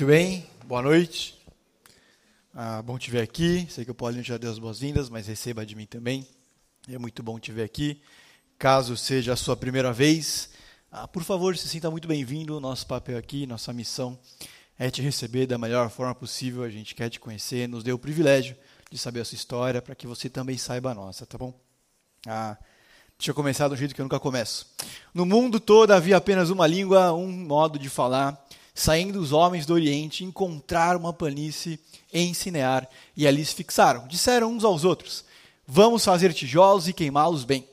Muito bem, boa noite. Ah, bom te ver aqui. Sei que o Paulinho já deu as boas-vindas, mas receba de mim também. É muito bom te ver aqui. Caso seja a sua primeira vez, ah, por favor, se sinta muito bem-vindo. Nosso papel aqui, nossa missão é te receber da melhor forma possível. A gente quer te conhecer, nos deu o privilégio de saber a sua história para que você também saiba a nossa, tá bom? Ah, deixa eu começar do jeito que eu nunca começo. No mundo todo havia apenas uma língua, um modo de falar saindo os homens do Oriente, encontraram uma planície em Sinear e ali se fixaram. Disseram uns aos outros: Vamos fazer tijolos e queimá-los bem.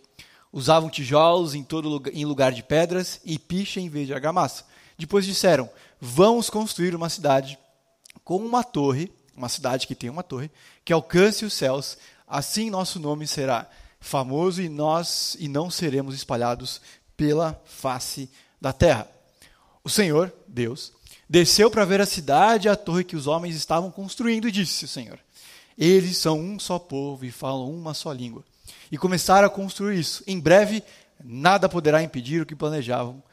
Usavam tijolos em todo lugar, em lugar de pedras e picha em vez de argamassa. Depois disseram: Vamos construir uma cidade com uma torre, uma cidade que tem uma torre, que alcance os céus. Assim nosso nome será famoso e nós e não seremos espalhados pela face da terra. O Senhor, Deus, desceu para ver a cidade e a torre que os homens estavam construindo e disse: o Senhor, eles são um só povo e falam uma só língua. E começaram a construir isso. Em breve, nada poderá impedir o que planejavam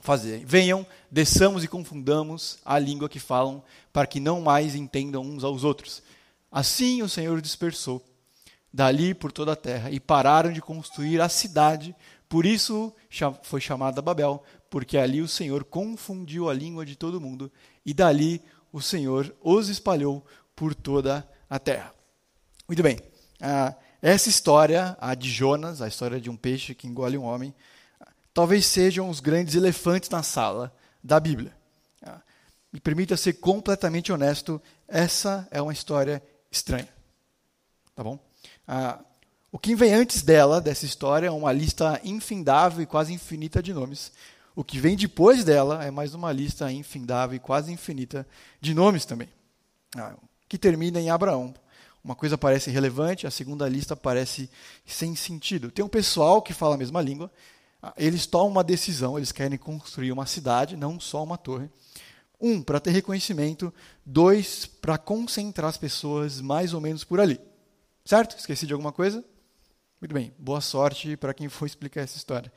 fazer. Venham, desçamos e confundamos a língua que falam, para que não mais entendam uns aos outros. Assim o Senhor dispersou dali por toda a terra e pararam de construir a cidade. Por isso foi chamada Babel, porque ali o Senhor confundiu a língua de todo mundo, e dali o Senhor os espalhou por toda a terra. Muito bem. Ah, essa história, a de Jonas, a história de um peixe que engole um homem, talvez sejam os grandes elefantes na sala da Bíblia. Ah, me permita ser completamente honesto, essa é uma história estranha. Tá bom? Ah, o que vem antes dela, dessa história, é uma lista infindável e quase infinita de nomes, o que vem depois dela é mais uma lista infindável e quase infinita de nomes também, ah, que termina em Abraão. Uma coisa parece relevante, a segunda lista parece sem sentido. Tem um pessoal que fala a mesma língua, ah, eles tomam uma decisão, eles querem construir uma cidade, não só uma torre. Um, para ter reconhecimento. Dois, para concentrar as pessoas mais ou menos por ali. Certo? Esqueci de alguma coisa? Muito bem, boa sorte para quem for explicar essa história.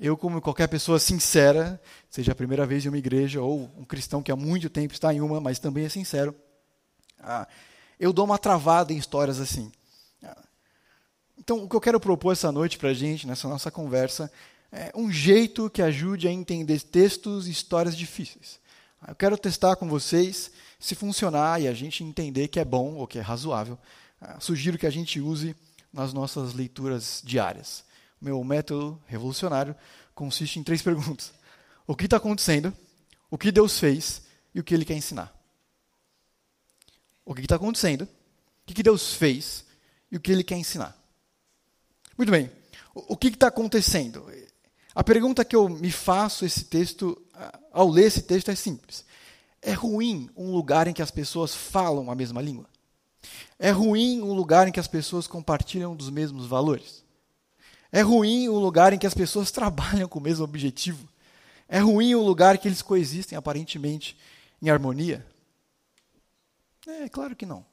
Eu, como qualquer pessoa sincera, seja a primeira vez em uma igreja ou um cristão que há muito tempo está em uma, mas também é sincero, ah, eu dou uma travada em histórias assim. Ah, então, o que eu quero propor essa noite para a gente, nessa nossa conversa, é um jeito que ajude a entender textos e histórias difíceis. Ah, eu quero testar com vocês se funcionar e a gente entender que é bom ou que é razoável. Sugiro que a gente use nas nossas leituras diárias meu método revolucionário consiste em três perguntas: o que está acontecendo, o que Deus fez e o que Ele quer ensinar. O que está acontecendo, o que Deus fez e o que Ele quer ensinar. Muito bem. O que está acontecendo? A pergunta que eu me faço esse texto, ao ler esse texto é simples. É ruim um lugar em que as pessoas falam a mesma língua? É ruim um lugar em que as pessoas compartilham dos mesmos valores? É ruim o lugar em que as pessoas trabalham com o mesmo objetivo. É ruim o lugar que eles coexistem aparentemente em harmonia. É claro que não.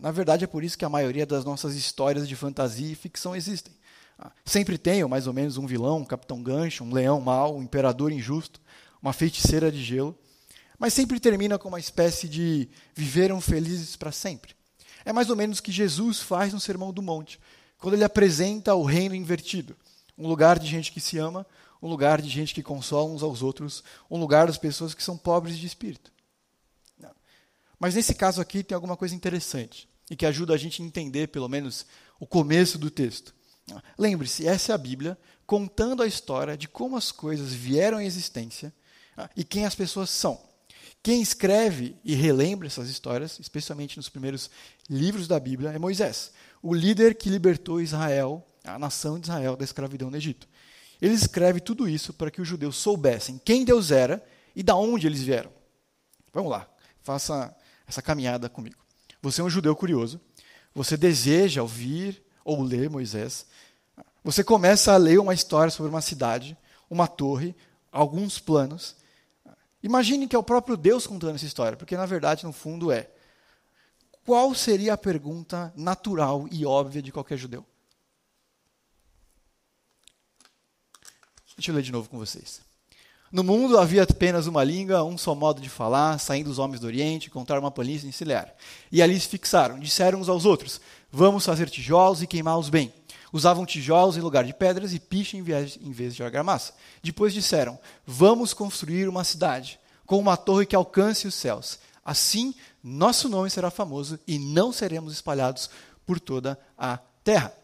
Na verdade, é por isso que a maioria das nossas histórias de fantasia e ficção existem. Ah, sempre tem, mais ou menos, um vilão, um capitão gancho, um leão mau, um imperador injusto, uma feiticeira de gelo. Mas sempre termina com uma espécie de viveram felizes para sempre. É mais ou menos o que Jesus faz no Sermão do Monte quando ele apresenta o reino invertido um lugar de gente que se ama, um lugar de gente que consola uns aos outros, um lugar das pessoas que são pobres de espírito. Mas nesse caso aqui tem alguma coisa interessante e que ajuda a gente a entender, pelo menos, o começo do texto. Lembre-se, essa é a Bíblia contando a história de como as coisas vieram à existência e quem as pessoas são. Quem escreve e relembra essas histórias, especialmente nos primeiros livros da Bíblia, é Moisés o líder que libertou Israel, a nação de Israel, da escravidão no Egito. Ele escreve tudo isso para que os judeus soubessem quem Deus era e da onde eles vieram. Vamos lá, faça essa caminhada comigo. Você é um judeu curioso, você deseja ouvir ou ler Moisés, você começa a ler uma história sobre uma cidade, uma torre, alguns planos. Imagine que é o próprio Deus contando essa história, porque na verdade, no fundo, é qual seria a pergunta natural e óbvia de qualquer judeu? Deixa eu ler de novo com vocês. No mundo havia apenas uma língua, um só modo de falar, saindo os homens do Oriente, encontraram uma planície encilhar. E ali se fixaram, disseram uns aos outros: Vamos fazer tijolos e queimá-los bem. Usavam tijolos em lugar de pedras e piche em vez, de argamassa. Depois disseram: Vamos construir uma cidade, com uma torre que alcance os céus. Assim, nosso nome será famoso e não seremos espalhados por toda a terra.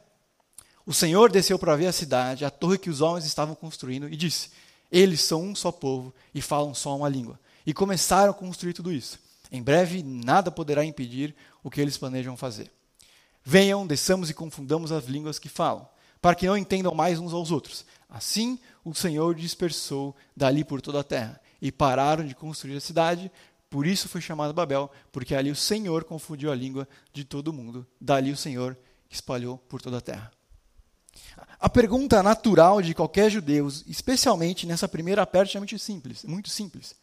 O Senhor desceu para ver a cidade, a torre que os homens estavam construindo, e disse: Eles são um só povo e falam só uma língua. E começaram a construir tudo isso. Em breve, nada poderá impedir o que eles planejam fazer. Venham, desçamos e confundamos as línguas que falam, para que não entendam mais uns aos outros. Assim, o Senhor dispersou dali por toda a terra, e pararam de construir a cidade. Por isso foi chamada Babel, porque ali o Senhor confundiu a língua de todo mundo. Dali o Senhor espalhou por toda a terra. A pergunta natural de qualquer judeu, especialmente nessa primeira parte, é muito simples, muito simples.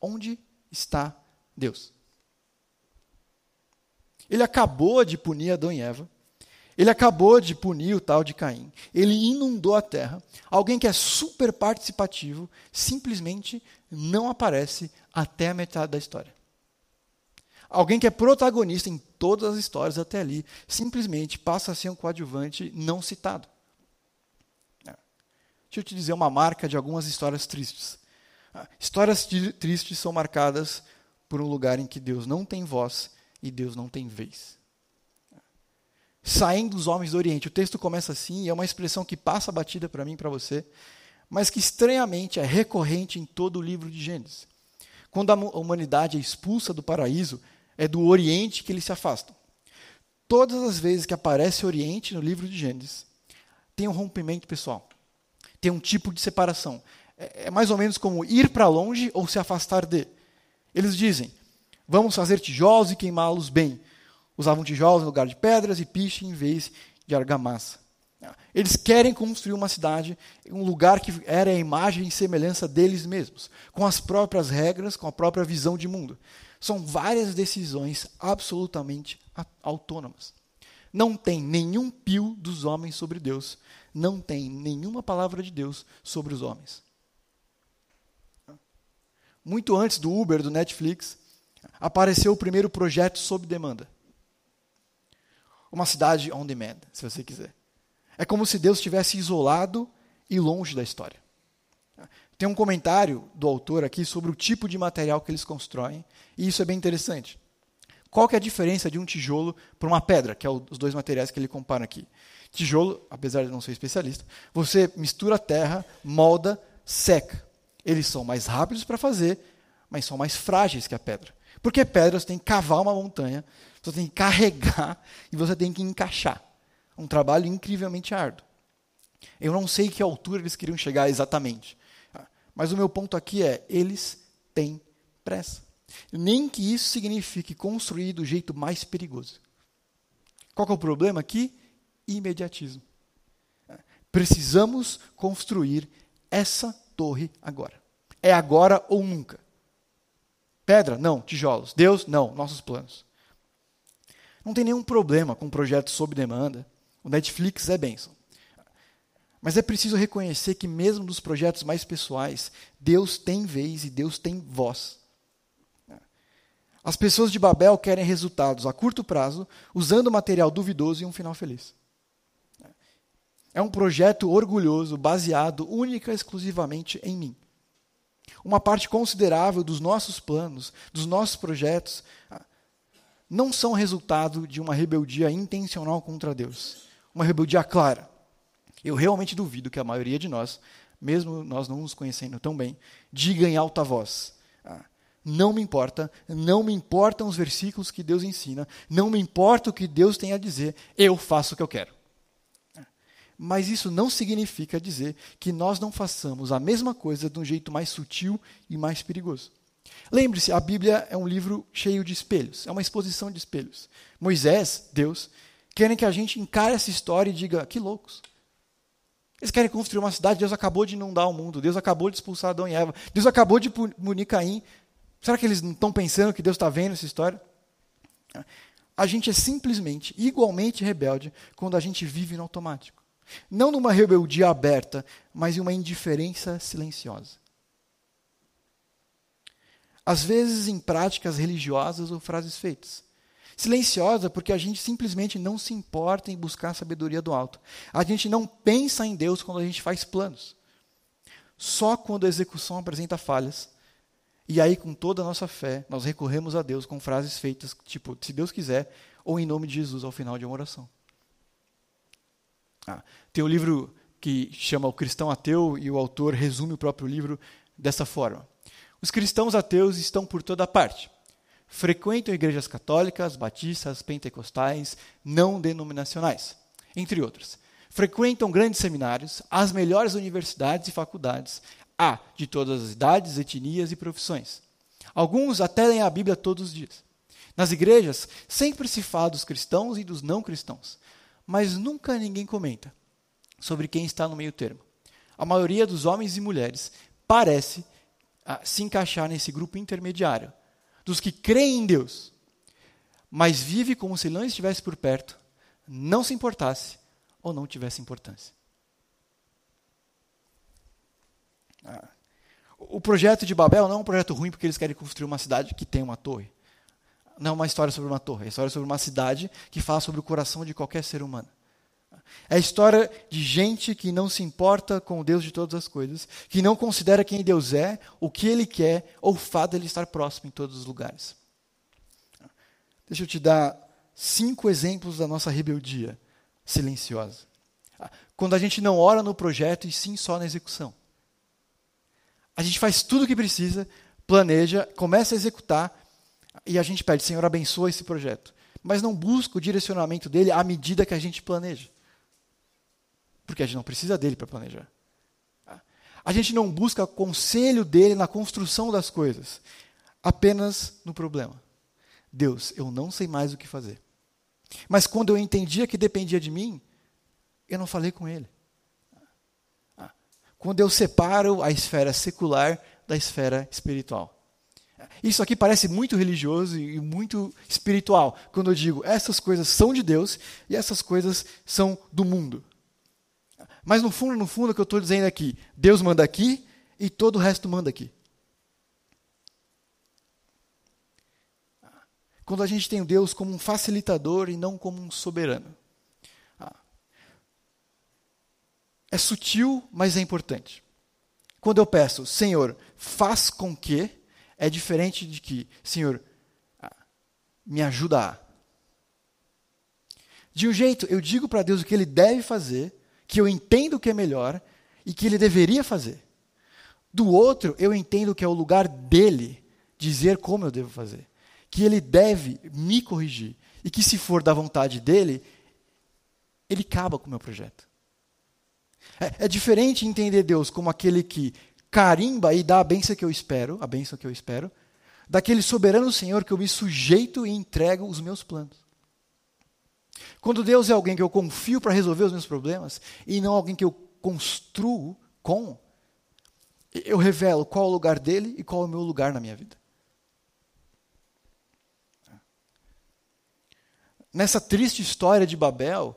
Onde está Deus? Ele acabou de punir Adão e Eva. Ele acabou de punir o tal de Caim. Ele inundou a terra. Alguém que é super participativo simplesmente não aparece até a metade da história. Alguém que é protagonista em todas as histórias até ali simplesmente passa a ser um coadjuvante não citado. Deixa eu te dizer uma marca de algumas histórias tristes. Ah, histórias tristes são marcadas por um lugar em que Deus não tem voz e Deus não tem vez. Saindo dos homens do Oriente. O texto começa assim, e é uma expressão que passa batida para mim e para você, mas que estranhamente é recorrente em todo o livro de Gênesis. Quando a humanidade é expulsa do paraíso, é do Oriente que eles se afastam. Todas as vezes que aparece Oriente no livro de Gênesis, tem um rompimento pessoal tem um tipo de separação. É, é mais ou menos como ir para longe ou se afastar de. Eles dizem: vamos fazer tijolos e queimá-los bem. Usavam tijolos no lugar de pedras e piche em vez de argamassa. Eles querem construir uma cidade, um lugar que era a imagem e semelhança deles mesmos, com as próprias regras, com a própria visão de mundo. São várias decisões absolutamente autônomas. Não tem nenhum pio dos homens sobre Deus, não tem nenhuma palavra de Deus sobre os homens. Muito antes do Uber, do Netflix, apareceu o primeiro projeto sob demanda. Uma cidade on demand, se você quiser. É como se Deus estivesse isolado e longe da história. Tem um comentário do autor aqui sobre o tipo de material que eles constroem, e isso é bem interessante. Qual que é a diferença de um tijolo para uma pedra, que é os dois materiais que ele compara aqui? Tijolo, apesar de não ser especialista, você mistura terra, molda, seca. Eles são mais rápidos para fazer, mas são mais frágeis que a pedra. Porque pedra você tem que cavar uma montanha, você tem que carregar e você tem que encaixar. Um trabalho incrivelmente árduo. Eu não sei que altura eles queriam chegar exatamente. Mas o meu ponto aqui é: eles têm pressa. Nem que isso signifique construir do jeito mais perigoso. Qual é o problema aqui? imediatismo. Precisamos construir essa torre agora. É agora ou nunca. Pedra? Não. Tijolos. Deus? Não. Nossos planos. Não tem nenhum problema com projetos sob demanda. O Netflix é bênção. Mas é preciso reconhecer que, mesmo nos projetos mais pessoais, Deus tem vez e Deus tem voz. As pessoas de Babel querem resultados a curto prazo, usando material duvidoso e um final feliz. É um projeto orgulhoso, baseado única e exclusivamente em mim. Uma parte considerável dos nossos planos, dos nossos projetos, ah, não são resultado de uma rebeldia intencional contra Deus. Uma rebeldia clara. Eu realmente duvido que a maioria de nós, mesmo nós não nos conhecendo tão bem, diga em alta voz: ah, não me importa, não me importam os versículos que Deus ensina, não me importa o que Deus tem a dizer, eu faço o que eu quero. Mas isso não significa dizer que nós não façamos a mesma coisa de um jeito mais sutil e mais perigoso. Lembre-se, a Bíblia é um livro cheio de espelhos, é uma exposição de espelhos. Moisés, Deus, querem que a gente encare essa história e diga: que loucos. Eles querem construir uma cidade, Deus acabou de inundar o mundo, Deus acabou de expulsar Adão e Eva, Deus acabou de punir Caim. Será que eles não estão pensando que Deus está vendo essa história? A gente é simplesmente igualmente rebelde quando a gente vive no automático. Não numa rebeldia aberta, mas em uma indiferença silenciosa. às vezes em práticas religiosas ou frases feitas. Silenciosa porque a gente simplesmente não se importa em buscar a sabedoria do alto. A gente não pensa em Deus quando a gente faz planos. Só quando a execução apresenta falhas. E aí, com toda a nossa fé, nós recorremos a Deus com frases feitas, tipo, se Deus quiser, ou em nome de Jesus ao final de uma oração. Ah, tem um livro que chama O Cristão Ateu e o autor resume o próprio livro dessa forma. Os cristãos ateus estão por toda parte. Frequentam igrejas católicas, batistas, pentecostais, não denominacionais, entre outras. Frequentam grandes seminários, as melhores universidades e faculdades, há de todas as idades, etnias e profissões. Alguns até leem a Bíblia todos os dias. Nas igrejas, sempre se fala dos cristãos e dos não cristãos, mas nunca ninguém comenta sobre quem está no meio termo. A maioria dos homens e mulheres parece ah, se encaixar nesse grupo intermediário, dos que creem em Deus, mas vive como se não estivesse por perto, não se importasse ou não tivesse importância. Ah. O projeto de Babel não é um projeto ruim porque eles querem construir uma cidade que tem uma torre não é uma história sobre uma torre, é uma história sobre uma cidade que fala sobre o coração de qualquer ser humano. É a história de gente que não se importa com o Deus de todas as coisas, que não considera quem Deus é, o que Ele quer, ou o fato de Ele estar próximo em todos os lugares. Deixa eu te dar cinco exemplos da nossa rebeldia silenciosa. Quando a gente não ora no projeto e sim só na execução. A gente faz tudo o que precisa, planeja, começa a executar, e a gente pede, Senhor, abençoa esse projeto. Mas não busca o direcionamento dele à medida que a gente planeja. Porque a gente não precisa dele para planejar. A gente não busca conselho dele na construção das coisas, apenas no problema. Deus, eu não sei mais o que fazer. Mas quando eu entendia que dependia de mim, eu não falei com ele. Quando eu separo a esfera secular da esfera espiritual. Isso aqui parece muito religioso e muito espiritual, quando eu digo essas coisas são de Deus e essas coisas são do mundo. Mas no fundo, no fundo, o que eu estou dizendo aqui, Deus manda aqui e todo o resto manda aqui. Quando a gente tem Deus como um facilitador e não como um soberano. É sutil, mas é importante. Quando eu peço, Senhor, faz com que, é diferente de que, Senhor, ah, me ajuda a. De um jeito, eu digo para Deus o que ele deve fazer, que eu entendo que é melhor e que ele deveria fazer. Do outro, eu entendo que é o lugar dele dizer como eu devo fazer. Que ele deve me corrigir. E que, se for da vontade dele, ele acaba com o meu projeto. É, é diferente entender Deus como aquele que carimba e dá a benção que eu espero, a benção que eu espero, daquele soberano Senhor que eu me sujeito e entrego os meus planos. Quando Deus é alguém que eu confio para resolver os meus problemas e não alguém que eu construo com, eu revelo qual é o lugar dele e qual é o meu lugar na minha vida. Nessa triste história de Babel,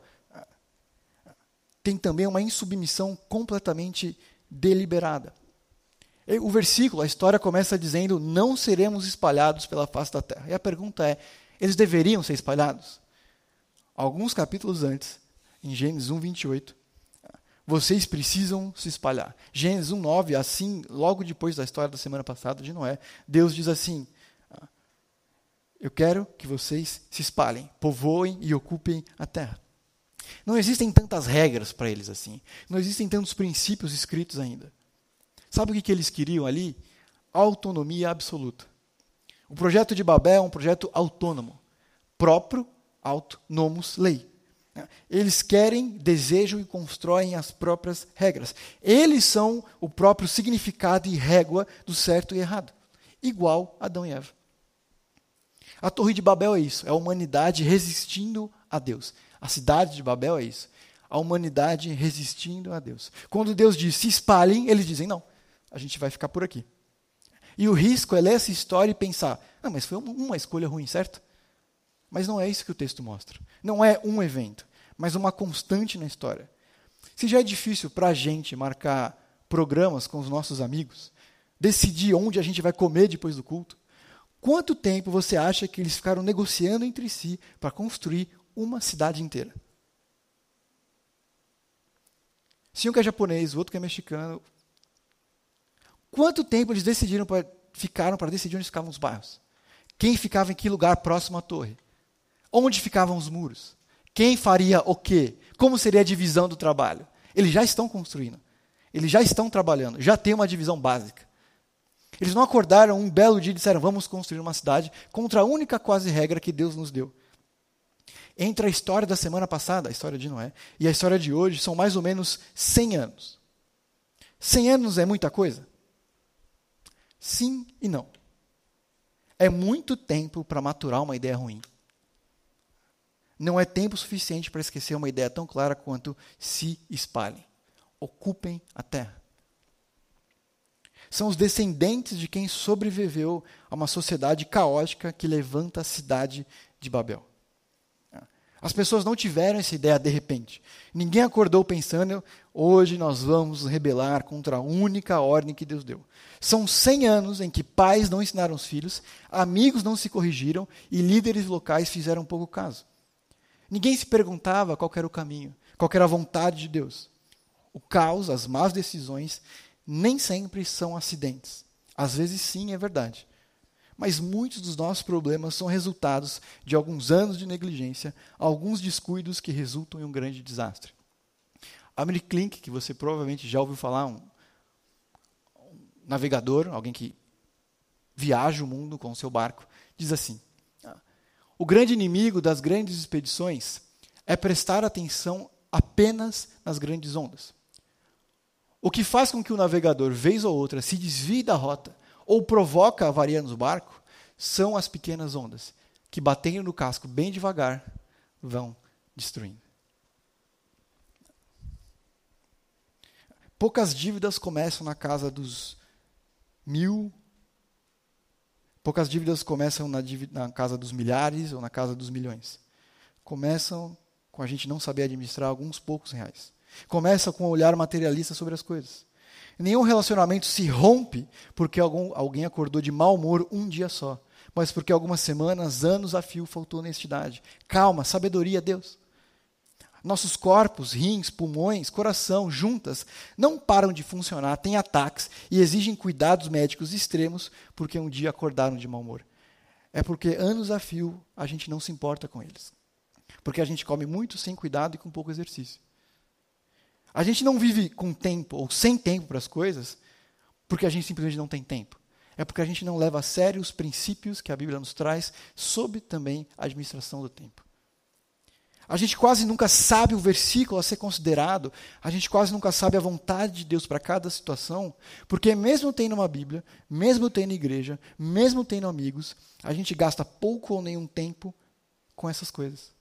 tem também uma insubmissão completamente deliberada. O versículo, a história começa dizendo: Não seremos espalhados pela face da terra. E a pergunta é: eles deveriam ser espalhados? Alguns capítulos antes, em Gênesis 1, 28, vocês precisam se espalhar. Gênesis 1, 9, assim, logo depois da história da semana passada de Noé, Deus diz assim: Eu quero que vocês se espalhem, povoem e ocupem a terra. Não existem tantas regras para eles assim. Não existem tantos princípios escritos ainda. Sabe o que, que eles queriam ali? Autonomia absoluta. O projeto de Babel é um projeto autônomo, próprio, auto, nomos, lei. Eles querem, desejam e constroem as próprias regras. Eles são o próprio significado e régua do certo e errado, igual Adão e Eva. A Torre de Babel é isso, é a humanidade resistindo a Deus. A cidade de Babel é isso, a humanidade resistindo a Deus. Quando Deus diz se espalhem, eles dizem não a gente vai ficar por aqui. E o risco é ler essa história e pensar: ah, mas foi uma escolha ruim, certo? Mas não é isso que o texto mostra. Não é um evento, mas uma constante na história. Se já é difícil para a gente marcar programas com os nossos amigos, decidir onde a gente vai comer depois do culto, Quanto tempo você acha que eles ficaram negociando entre si para construir uma cidade inteira? Se um que é japonês, o outro que é mexicano. Quanto tempo eles decidiram pra, ficaram para decidir onde ficavam os bairros? Quem ficava em que lugar próximo à torre? Onde ficavam os muros? Quem faria o quê? Como seria a divisão do trabalho? Eles já estão construindo. Eles já estão trabalhando. Já tem uma divisão básica. Eles não acordaram um belo dia e disseram: Vamos construir uma cidade contra a única quase regra que Deus nos deu. Entre a história da semana passada, a história de Noé, e a história de hoje, são mais ou menos 100 anos. 100 anos é muita coisa? Sim e não. É muito tempo para maturar uma ideia ruim. Não é tempo suficiente para esquecer uma ideia tão clara quanto se espalhem. Ocupem a terra. São os descendentes de quem sobreviveu a uma sociedade caótica que levanta a cidade de Babel. As pessoas não tiveram essa ideia de repente. Ninguém acordou pensando, hoje nós vamos rebelar contra a única ordem que Deus deu. São 100 anos em que pais não ensinaram os filhos, amigos não se corrigiram e líderes locais fizeram pouco caso. Ninguém se perguntava qual era o caminho, qual era a vontade de Deus. O caos, as más decisões, nem sempre são acidentes. Às vezes, sim, é verdade. Mas muitos dos nossos problemas são resultados de alguns anos de negligência, alguns descuidos que resultam em um grande desastre. Amir Klink, que você provavelmente já ouviu falar, um, um navegador, alguém que viaja o mundo com o seu barco, diz assim: o grande inimigo das grandes expedições é prestar atenção apenas nas grandes ondas. O que faz com que o navegador, vez ou outra, se desvie da rota ou provoca avaria no barco são as pequenas ondas, que batendo no casco bem devagar vão destruindo. Poucas dívidas começam na casa dos mil Poucas dívidas começam na, na, casa dos milhares ou na casa dos milhões. Começam com a gente não saber administrar alguns poucos reais. Começa com um olhar materialista sobre as coisas. Nenhum relacionamento se rompe porque algum, alguém acordou de mau humor um dia só, mas porque algumas semanas, anos a fio faltou honestidade. Calma, sabedoria, Deus. Nossos corpos, rins, pulmões, coração, juntas, não param de funcionar, têm ataques e exigem cuidados médicos extremos porque um dia acordaram de mau humor. É porque anos a fio a gente não se importa com eles. Porque a gente come muito sem cuidado e com pouco exercício. A gente não vive com tempo ou sem tempo para as coisas porque a gente simplesmente não tem tempo. É porque a gente não leva a sério os princípios que a Bíblia nos traz sobre também a administração do tempo. A gente quase nunca sabe o versículo a ser considerado, a gente quase nunca sabe a vontade de Deus para cada situação, porque mesmo tendo uma Bíblia, mesmo tendo igreja, mesmo tendo amigos, a gente gasta pouco ou nenhum tempo com essas coisas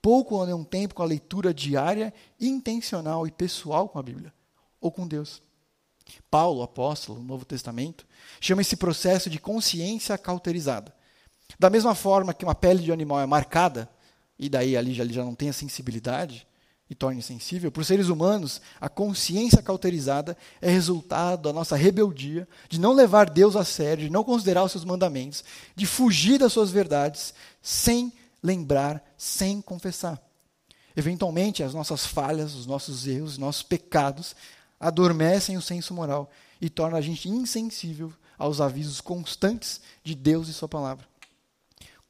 pouco ou nenhum tempo com a leitura diária, intencional e pessoal com a Bíblia ou com Deus. Paulo, apóstolo, no Novo Testamento, chama esse processo de consciência cauterizada. Da mesma forma que uma pele de animal é marcada, e daí ali já, já não tem a sensibilidade e torna insensível, para os seres humanos, a consciência cauterizada é resultado da nossa rebeldia, de não levar Deus a sério, de não considerar os seus mandamentos, de fugir das suas verdades, sem lembrar sem confessar. Eventualmente, as nossas falhas, os nossos erros, os nossos pecados adormecem o senso moral e tornam a gente insensível aos avisos constantes de Deus e Sua palavra.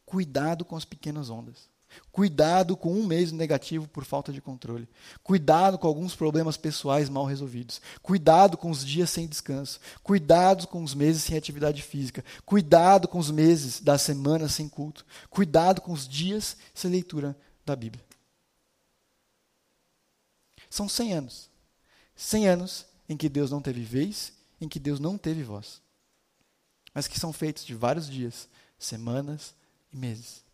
Cuidado com as pequenas ondas. Cuidado com um mês negativo por falta de controle. Cuidado com alguns problemas pessoais mal resolvidos. Cuidado com os dias sem descanso. Cuidado com os meses sem atividade física. Cuidado com os meses da semana sem culto. Cuidado com os dias sem leitura da Bíblia. São 100 anos. 100 anos em que Deus não teve vez, em que Deus não teve voz. Mas que são feitos de vários dias, semanas e meses.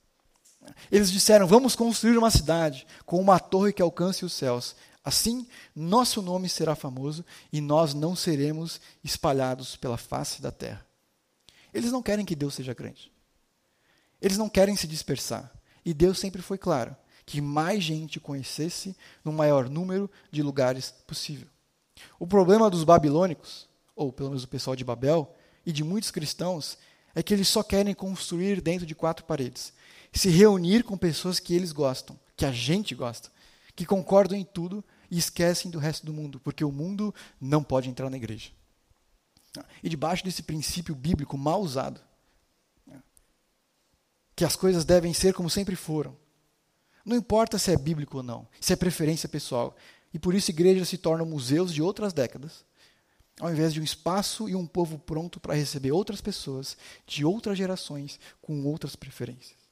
Eles disseram: Vamos construir uma cidade com uma torre que alcance os céus. Assim, nosso nome será famoso e nós não seremos espalhados pela face da terra. Eles não querem que Deus seja grande. Eles não querem se dispersar. E Deus sempre foi claro que mais gente conhecesse no maior número de lugares possível. O problema dos babilônicos, ou pelo menos do pessoal de Babel, e de muitos cristãos, é que eles só querem construir dentro de quatro paredes, se reunir com pessoas que eles gostam, que a gente gosta, que concordam em tudo e esquecem do resto do mundo, porque o mundo não pode entrar na igreja. E debaixo desse princípio bíblico mal usado, que as coisas devem ser como sempre foram, não importa se é bíblico ou não, se é preferência pessoal, e por isso igrejas se tornam museus de outras décadas, ao invés de um espaço e um povo pronto para receber outras pessoas de outras gerações com outras preferências.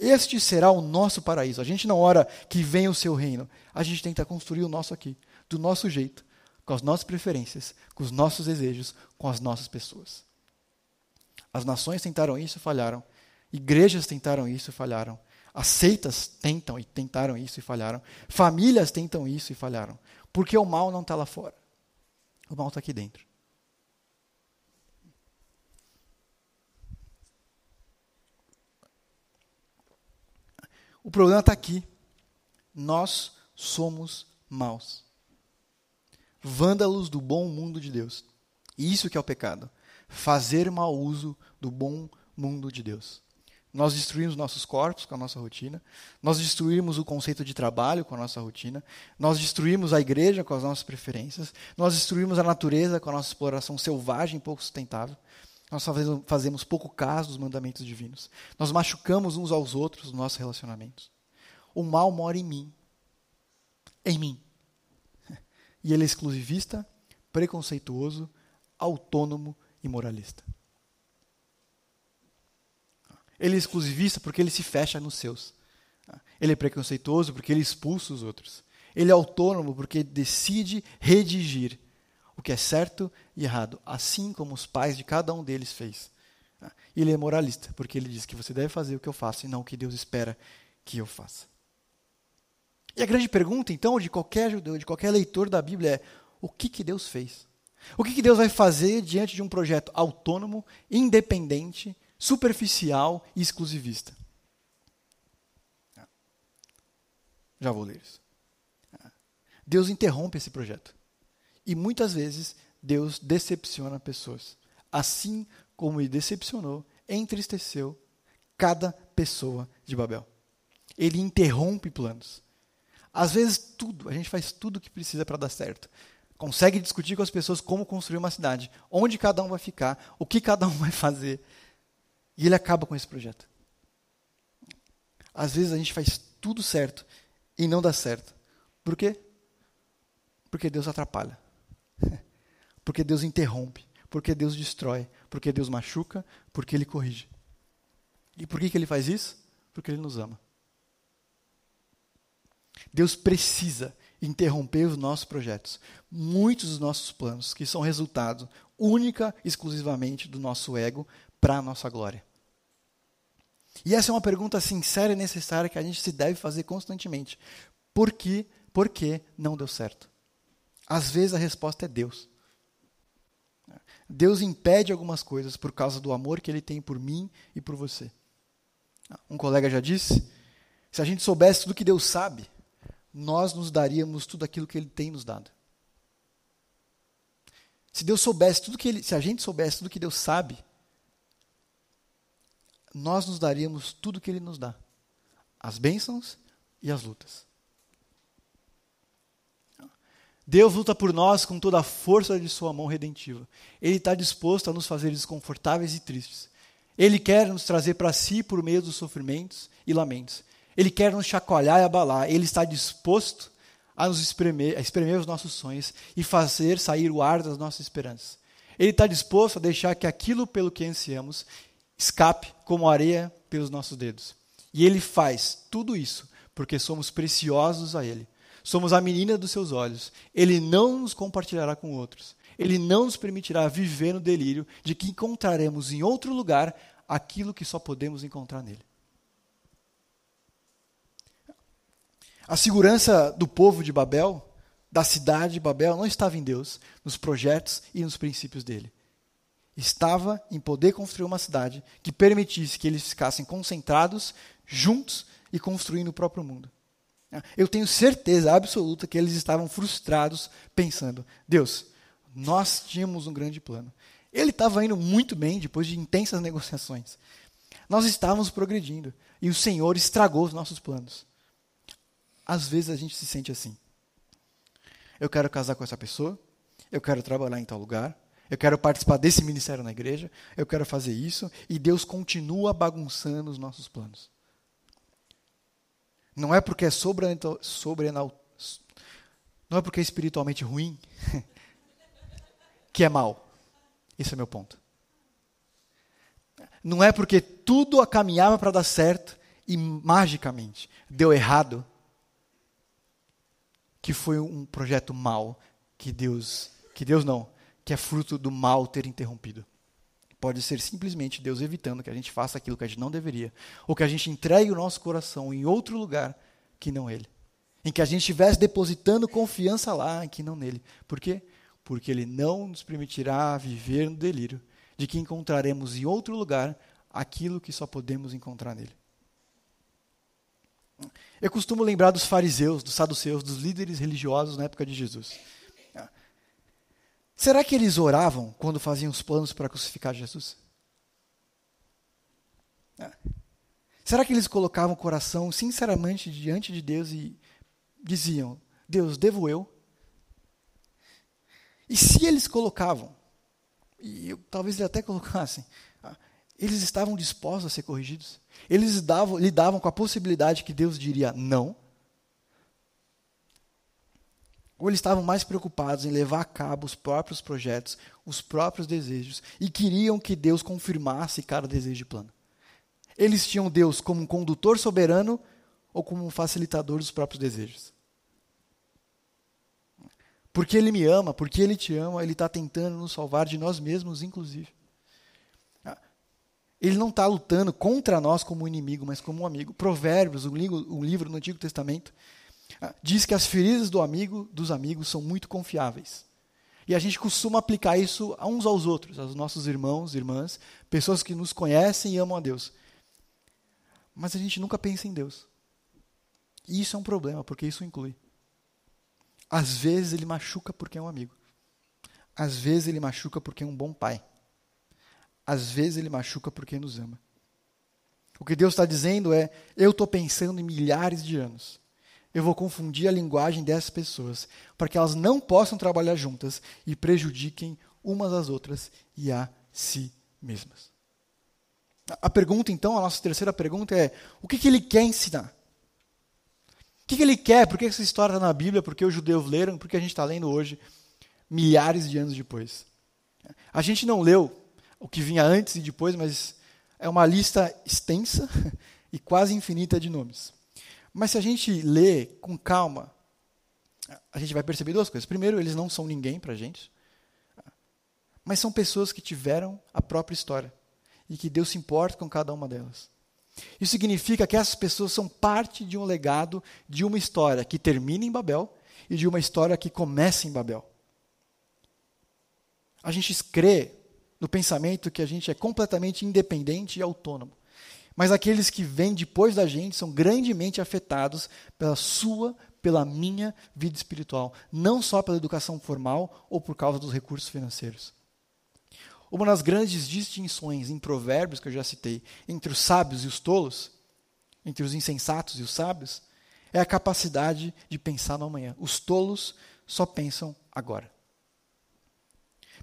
Este será o nosso paraíso. A gente não ora que venha o seu reino. A gente tenta construir o nosso aqui, do nosso jeito, com as nossas preferências, com os nossos desejos, com as nossas pessoas. As nações tentaram isso e falharam. Igrejas tentaram isso e falharam. As seitas tentam e tentaram isso e falharam. Famílias tentam isso e falharam. Porque o mal não está lá fora. O mal está aqui dentro. O problema está aqui. Nós somos maus. Vândalos do bom mundo de Deus. E isso que é o pecado. Fazer mau uso do bom mundo de Deus. Nós destruímos nossos corpos com a nossa rotina, nós destruímos o conceito de trabalho com a nossa rotina, nós destruímos a igreja com as nossas preferências, nós destruímos a natureza com a nossa exploração selvagem e pouco sustentável, nós fazemos pouco caso dos mandamentos divinos, nós machucamos uns aos outros nos nossos relacionamentos. O mal mora em mim, em mim. E ele é exclusivista, preconceituoso, autônomo e moralista. Ele é exclusivista porque ele se fecha nos seus. Ele é preconceituoso porque ele expulsa os outros. Ele é autônomo porque decide redigir o que é certo e errado, assim como os pais de cada um deles fez. Ele é moralista porque ele diz que você deve fazer o que eu faço e não o que Deus espera que eu faça. E a grande pergunta, então, de qualquer judeu, de qualquer leitor da Bíblia é: o que, que Deus fez? O que, que Deus vai fazer diante de um projeto autônomo, independente, superficial e exclusivista. Já vou ler isso. Deus interrompe esse projeto. E muitas vezes Deus decepciona pessoas. Assim como ele decepcionou, entristeceu cada pessoa de Babel. Ele interrompe planos. Às vezes tudo, a gente faz tudo o que precisa para dar certo. Consegue discutir com as pessoas como construir uma cidade, onde cada um vai ficar, o que cada um vai fazer. E ele acaba com esse projeto. Às vezes a gente faz tudo certo e não dá certo. Por quê? Porque Deus atrapalha. Porque Deus interrompe. Porque Deus destrói. Porque Deus machuca. Porque Ele corrige. E por que, que Ele faz isso? Porque Ele nos ama. Deus precisa interromper os nossos projetos. Muitos dos nossos planos, que são resultado única exclusivamente do nosso ego para a nossa glória. E essa é uma pergunta sincera e necessária que a gente se deve fazer constantemente. Por que, por que não deu certo? Às vezes a resposta é Deus. Deus impede algumas coisas por causa do amor que ele tem por mim e por você. Um colega já disse: se a gente soubesse tudo que Deus sabe, nós nos daríamos tudo aquilo que ele tem nos dado. Se Deus soubesse tudo que ele, se a gente soubesse tudo que Deus sabe, nós nos daríamos tudo que Ele nos dá: as bênçãos e as lutas. Deus luta por nós com toda a força de Sua mão redentiva. Ele está disposto a nos fazer desconfortáveis e tristes. Ele quer nos trazer para si por meio dos sofrimentos e lamentos. Ele quer nos chacoalhar e abalar. Ele está disposto a nos espremer, a espremer os nossos sonhos e fazer sair o ar das nossas esperanças. Ele está disposto a deixar que aquilo pelo que ansiamos escape como areia pelos nossos dedos. E ele faz tudo isso porque somos preciosos a ele. Somos a menina dos seus olhos. Ele não nos compartilhará com outros. Ele não nos permitirá viver no delírio de que encontraremos em outro lugar aquilo que só podemos encontrar nele. A segurança do povo de Babel, da cidade de Babel, não estava em Deus, nos projetos e nos princípios dele estava em poder construir uma cidade que permitisse que eles ficassem concentrados, juntos e construindo o próprio mundo. Eu tenho certeza absoluta que eles estavam frustrados, pensando: Deus, nós tínhamos um grande plano. Ele estava indo muito bem depois de intensas negociações. Nós estávamos progredindo e o Senhor estragou os nossos planos. Às vezes a gente se sente assim. Eu quero casar com essa pessoa, eu quero trabalhar em tal lugar, eu quero participar desse ministério na igreja, eu quero fazer isso, e Deus continua bagunçando os nossos planos. Não é porque é sobrenatural, não é porque é espiritualmente ruim que é mal. Esse é meu ponto. Não é porque tudo caminhava para dar certo e magicamente deu errado que foi um projeto mal que Deus, que Deus não, que é fruto do mal ter interrompido. Pode ser simplesmente Deus evitando que a gente faça aquilo que a gente não deveria, ou que a gente entregue o nosso coração em outro lugar que não Ele em que a gente estivesse depositando confiança lá, que não nele. Por quê? Porque ele não nos permitirá viver no delírio de que encontraremos em outro lugar aquilo que só podemos encontrar nele. Eu costumo lembrar dos fariseus, dos saduceus, dos líderes religiosos na época de Jesus. Será que eles oravam quando faziam os planos para crucificar Jesus? Será que eles colocavam o coração sinceramente diante de Deus e diziam: Deus, devo eu? E se eles colocavam, e eu, talvez eles até colocassem, ah, eles estavam dispostos a ser corrigidos? Eles davam, lidavam com a possibilidade que Deus diria não? Ou eles estavam mais preocupados em levar a cabo os próprios projetos, os próprios desejos, e queriam que Deus confirmasse cada desejo e plano? Eles tinham Deus como um condutor soberano ou como um facilitador dos próprios desejos. Porque Ele me ama, porque Ele te ama, Ele está tentando nos salvar de nós mesmos, inclusive. Ah, ele não está lutando contra nós como um inimigo, mas como um amigo. Provérbios, um livro, um livro no Antigo Testamento, diz que as feridas do amigo, dos amigos são muito confiáveis. E a gente costuma aplicar isso a uns aos outros, aos nossos irmãos, irmãs, pessoas que nos conhecem e amam a Deus. Mas a gente nunca pensa em Deus. E isso é um problema, porque isso inclui. Às vezes ele machuca porque é um amigo. Às vezes ele machuca porque é um bom pai. Às vezes ele machuca porque nos ama. O que Deus está dizendo é: eu estou pensando em milhares de anos. Eu vou confundir a linguagem dessas pessoas para que elas não possam trabalhar juntas e prejudiquem umas às outras e a si mesmas. A pergunta, então, a nossa terceira pergunta é: o que, que ele quer ensinar? que, que ele quer? Por que essa história está na Bíblia? Por que os judeus leram? Por que a gente está lendo hoje, milhares de anos depois? A gente não leu o que vinha antes e depois, mas é uma lista extensa e quase infinita de nomes. Mas se a gente lê com calma, a gente vai perceber duas coisas. Primeiro, eles não são ninguém para a gente, mas são pessoas que tiveram a própria história e que Deus se importa com cada uma delas. Isso significa que essas pessoas são parte de um legado, de uma história que termina em Babel e de uma história que começa em Babel. A gente crê no pensamento que a gente é completamente independente e autônomo. Mas aqueles que vêm depois da gente são grandemente afetados pela sua, pela minha vida espiritual, não só pela educação formal ou por causa dos recursos financeiros. Uma das grandes distinções em Provérbios que eu já citei entre os sábios e os tolos, entre os insensatos e os sábios, é a capacidade de pensar no amanhã. Os tolos só pensam agora.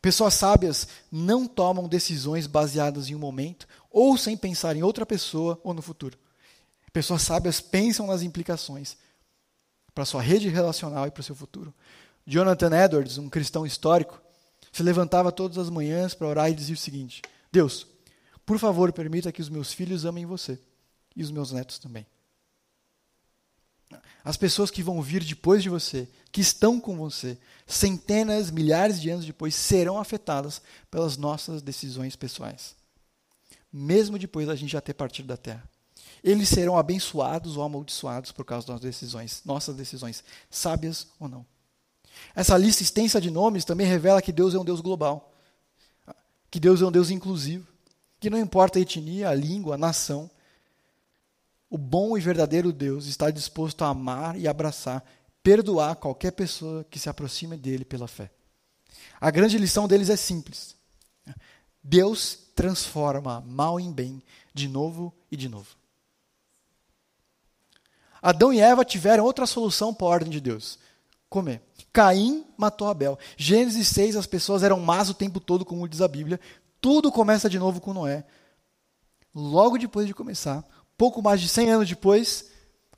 Pessoas sábias não tomam decisões baseadas em um momento ou sem pensar em outra pessoa ou no futuro. Pessoas sábias pensam nas implicações para sua rede relacional e para o seu futuro. Jonathan Edwards, um cristão histórico, se levantava todas as manhãs para orar e dizia o seguinte: Deus, por favor, permita que os meus filhos amem você e os meus netos também. As pessoas que vão vir depois de você, que estão com você, centenas, milhares de anos depois, serão afetadas pelas nossas decisões pessoais. Mesmo depois da gente já ter partido da terra. Eles serão abençoados ou amaldiçoados por causa das decisões, nossas decisões, sábias ou não. Essa lista extensa de nomes também revela que Deus é um Deus global, que Deus é um Deus inclusivo, que não importa a etnia, a língua, a nação, o bom e verdadeiro Deus está disposto a amar e abraçar, perdoar qualquer pessoa que se aproxime dele pela fé. A grande lição deles é simples. Deus transforma mal em bem de novo e de novo. Adão e Eva tiveram outra solução para a ordem de Deus: comer. Caim matou Abel. Gênesis 6, as pessoas eram más o tempo todo, como diz a Bíblia. Tudo começa de novo com Noé. Logo depois de começar, pouco mais de 100 anos depois,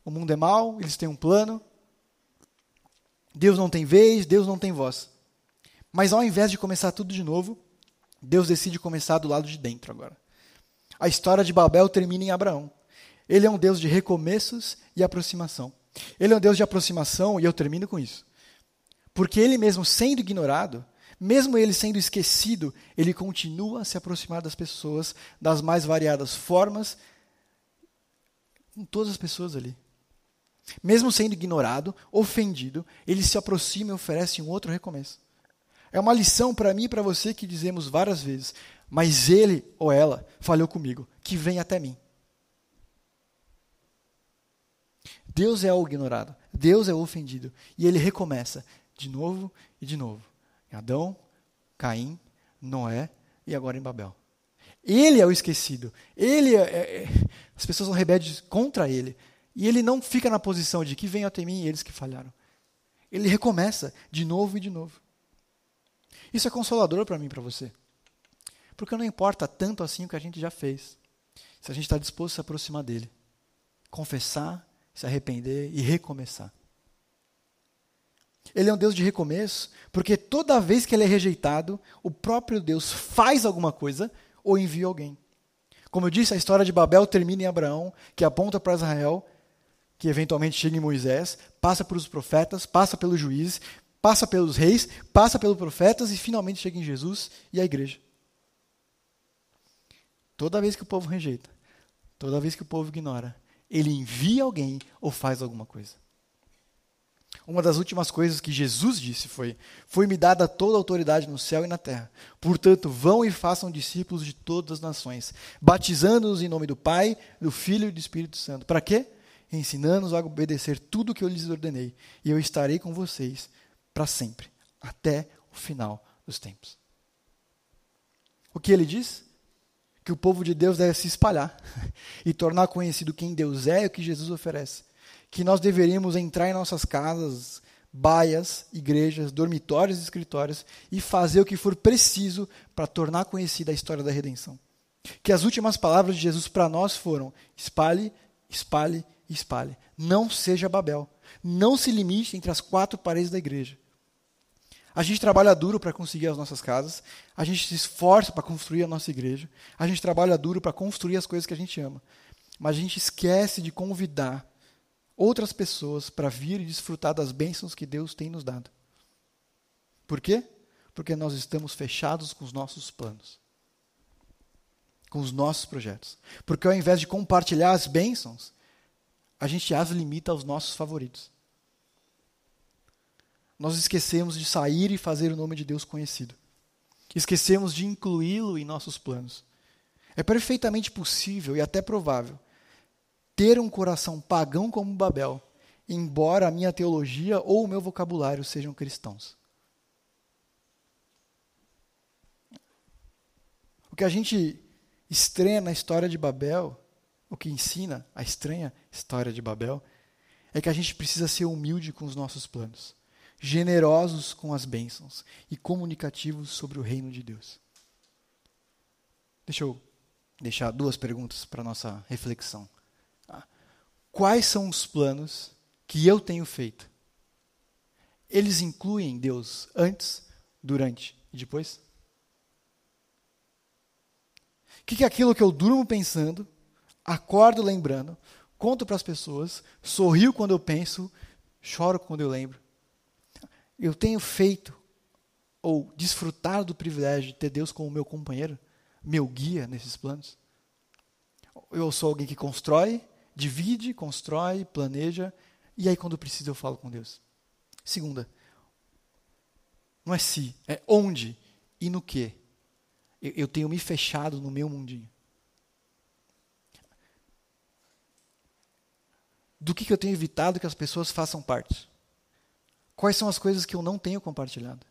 o mundo é mau, eles têm um plano. Deus não tem vez, Deus não tem voz. Mas ao invés de começar tudo de novo, Deus decide começar do lado de dentro agora. A história de Babel termina em Abraão. Ele é um Deus de recomeços e aproximação. Ele é um Deus de aproximação, e eu termino com isso. Porque ele mesmo sendo ignorado, mesmo ele sendo esquecido, ele continua a se aproximar das pessoas das mais variadas formas, com todas as pessoas ali. Mesmo sendo ignorado, ofendido, ele se aproxima e oferece um outro recomeço. É uma lição para mim e para você que dizemos várias vezes, mas ele ou ela falhou comigo, que vem até mim. Deus é o ignorado, Deus é o ofendido, e ele recomeça de novo e de novo. Em Adão, Caim, Noé e agora em Babel. Ele é o esquecido. Ele é, é, é, as pessoas são rebeldes contra ele. E ele não fica na posição de que venham até mim eles que falharam. Ele recomeça de novo e de novo. Isso é consolador para mim e para você. Porque não importa tanto assim o que a gente já fez. Se a gente está disposto a se aproximar dele, confessar, se arrepender e recomeçar. Ele é um Deus de recomeço, porque toda vez que ele é rejeitado, o próprio Deus faz alguma coisa ou envia alguém. Como eu disse, a história de Babel termina em Abraão, que aponta para Israel, que eventualmente chega em Moisés, passa pelos profetas, passa pelos juízes, passa pelos reis, passa pelos profetas e finalmente chega em Jesus e a igreja. Toda vez que o povo rejeita, toda vez que o povo ignora, ele envia alguém ou faz alguma coisa. Uma das últimas coisas que Jesus disse foi: Foi-me dada toda a autoridade no céu e na terra. Portanto, vão e façam discípulos de todas as nações, batizando-os em nome do Pai, do Filho e do Espírito Santo. Para quê? Ensinando-os a obedecer tudo o que eu lhes ordenei, e eu estarei com vocês para sempre, até o final dos tempos. O que ele diz? Que o povo de Deus deve se espalhar e tornar conhecido quem Deus é e o que Jesus oferece que nós deveríamos entrar em nossas casas, baias, igrejas, dormitórios e escritórios e fazer o que for preciso para tornar conhecida a história da redenção. Que as últimas palavras de Jesus para nós foram: espalhe, espalhe, espalhe. Não seja Babel. Não se limite entre as quatro paredes da igreja. A gente trabalha duro para conseguir as nossas casas, a gente se esforça para construir a nossa igreja, a gente trabalha duro para construir as coisas que a gente ama. Mas a gente esquece de convidar outras pessoas para vir e desfrutar das bênçãos que Deus tem nos dado. Por quê? Porque nós estamos fechados com os nossos planos, com os nossos projetos. Porque ao invés de compartilhar as bênçãos, a gente as limita aos nossos favoritos. Nós esquecemos de sair e fazer o nome de Deus conhecido. Esquecemos de incluí-lo em nossos planos. É perfeitamente possível e até provável ter um coração pagão como Babel, embora a minha teologia ou o meu vocabulário sejam cristãos. O que a gente estranha na história de Babel, o que ensina a estranha história de Babel, é que a gente precisa ser humilde com os nossos planos, generosos com as bênçãos e comunicativos sobre o reino de Deus. Deixa eu deixar duas perguntas para nossa reflexão quais são os planos que eu tenho feito? Eles incluem Deus antes, durante e depois? O que é aquilo que eu durmo pensando, acordo lembrando, conto para as pessoas, sorrio quando eu penso, choro quando eu lembro? Eu tenho feito ou desfrutado do privilégio de ter Deus como meu companheiro, meu guia nesses planos? Eu sou alguém que constrói divide, constrói, planeja, e aí quando precisa eu falo com Deus. Segunda, não é se, é onde e no que. Eu, eu tenho me fechado no meu mundinho. Do que, que eu tenho evitado que as pessoas façam parte? Quais são as coisas que eu não tenho compartilhado?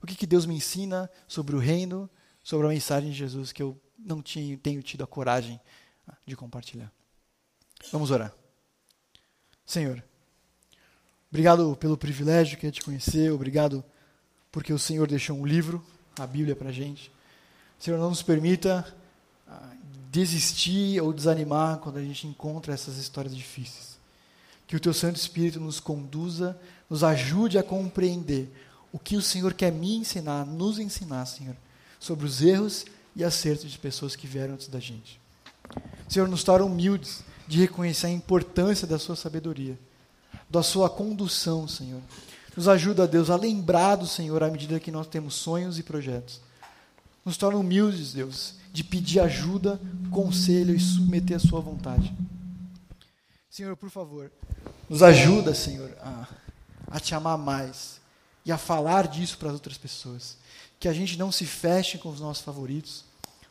O que, que Deus me ensina sobre o reino, sobre a mensagem de Jesus que eu não tinha, tenho tido a coragem de compartilhar. Vamos orar. Senhor, obrigado pelo privilégio que é te conhecer, obrigado porque o Senhor deixou um livro, a Bíblia, para a gente. Senhor, não nos permita ah, desistir ou desanimar quando a gente encontra essas histórias difíceis. Que o Teu Santo Espírito nos conduza, nos ajude a compreender o que o Senhor quer me ensinar, nos ensinar, Senhor, sobre os erros e acertos de pessoas que vieram antes da gente. Senhor, nos torna humildes de reconhecer a importância da Sua sabedoria, da Sua condução, Senhor. Nos ajuda, Deus, a lembrar do Senhor à medida que nós temos sonhos e projetos. Nos torna humildes, Deus, de pedir ajuda, conselho e submeter a Sua vontade. Senhor, por favor, nos ajuda, Senhor, a, a te amar mais e a falar disso para as outras pessoas. Que a gente não se feche com os nossos favoritos,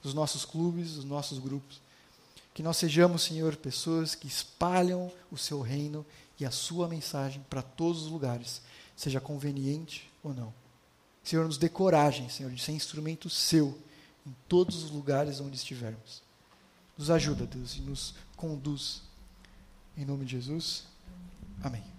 os nossos clubes, os nossos grupos. Que nós sejamos, Senhor, pessoas que espalham o seu reino e a sua mensagem para todos os lugares, seja conveniente ou não. Senhor, nos dê coragem, Senhor, de ser instrumento seu em todos os lugares onde estivermos. Nos ajuda, Deus, e nos conduz. Em nome de Jesus. Amém.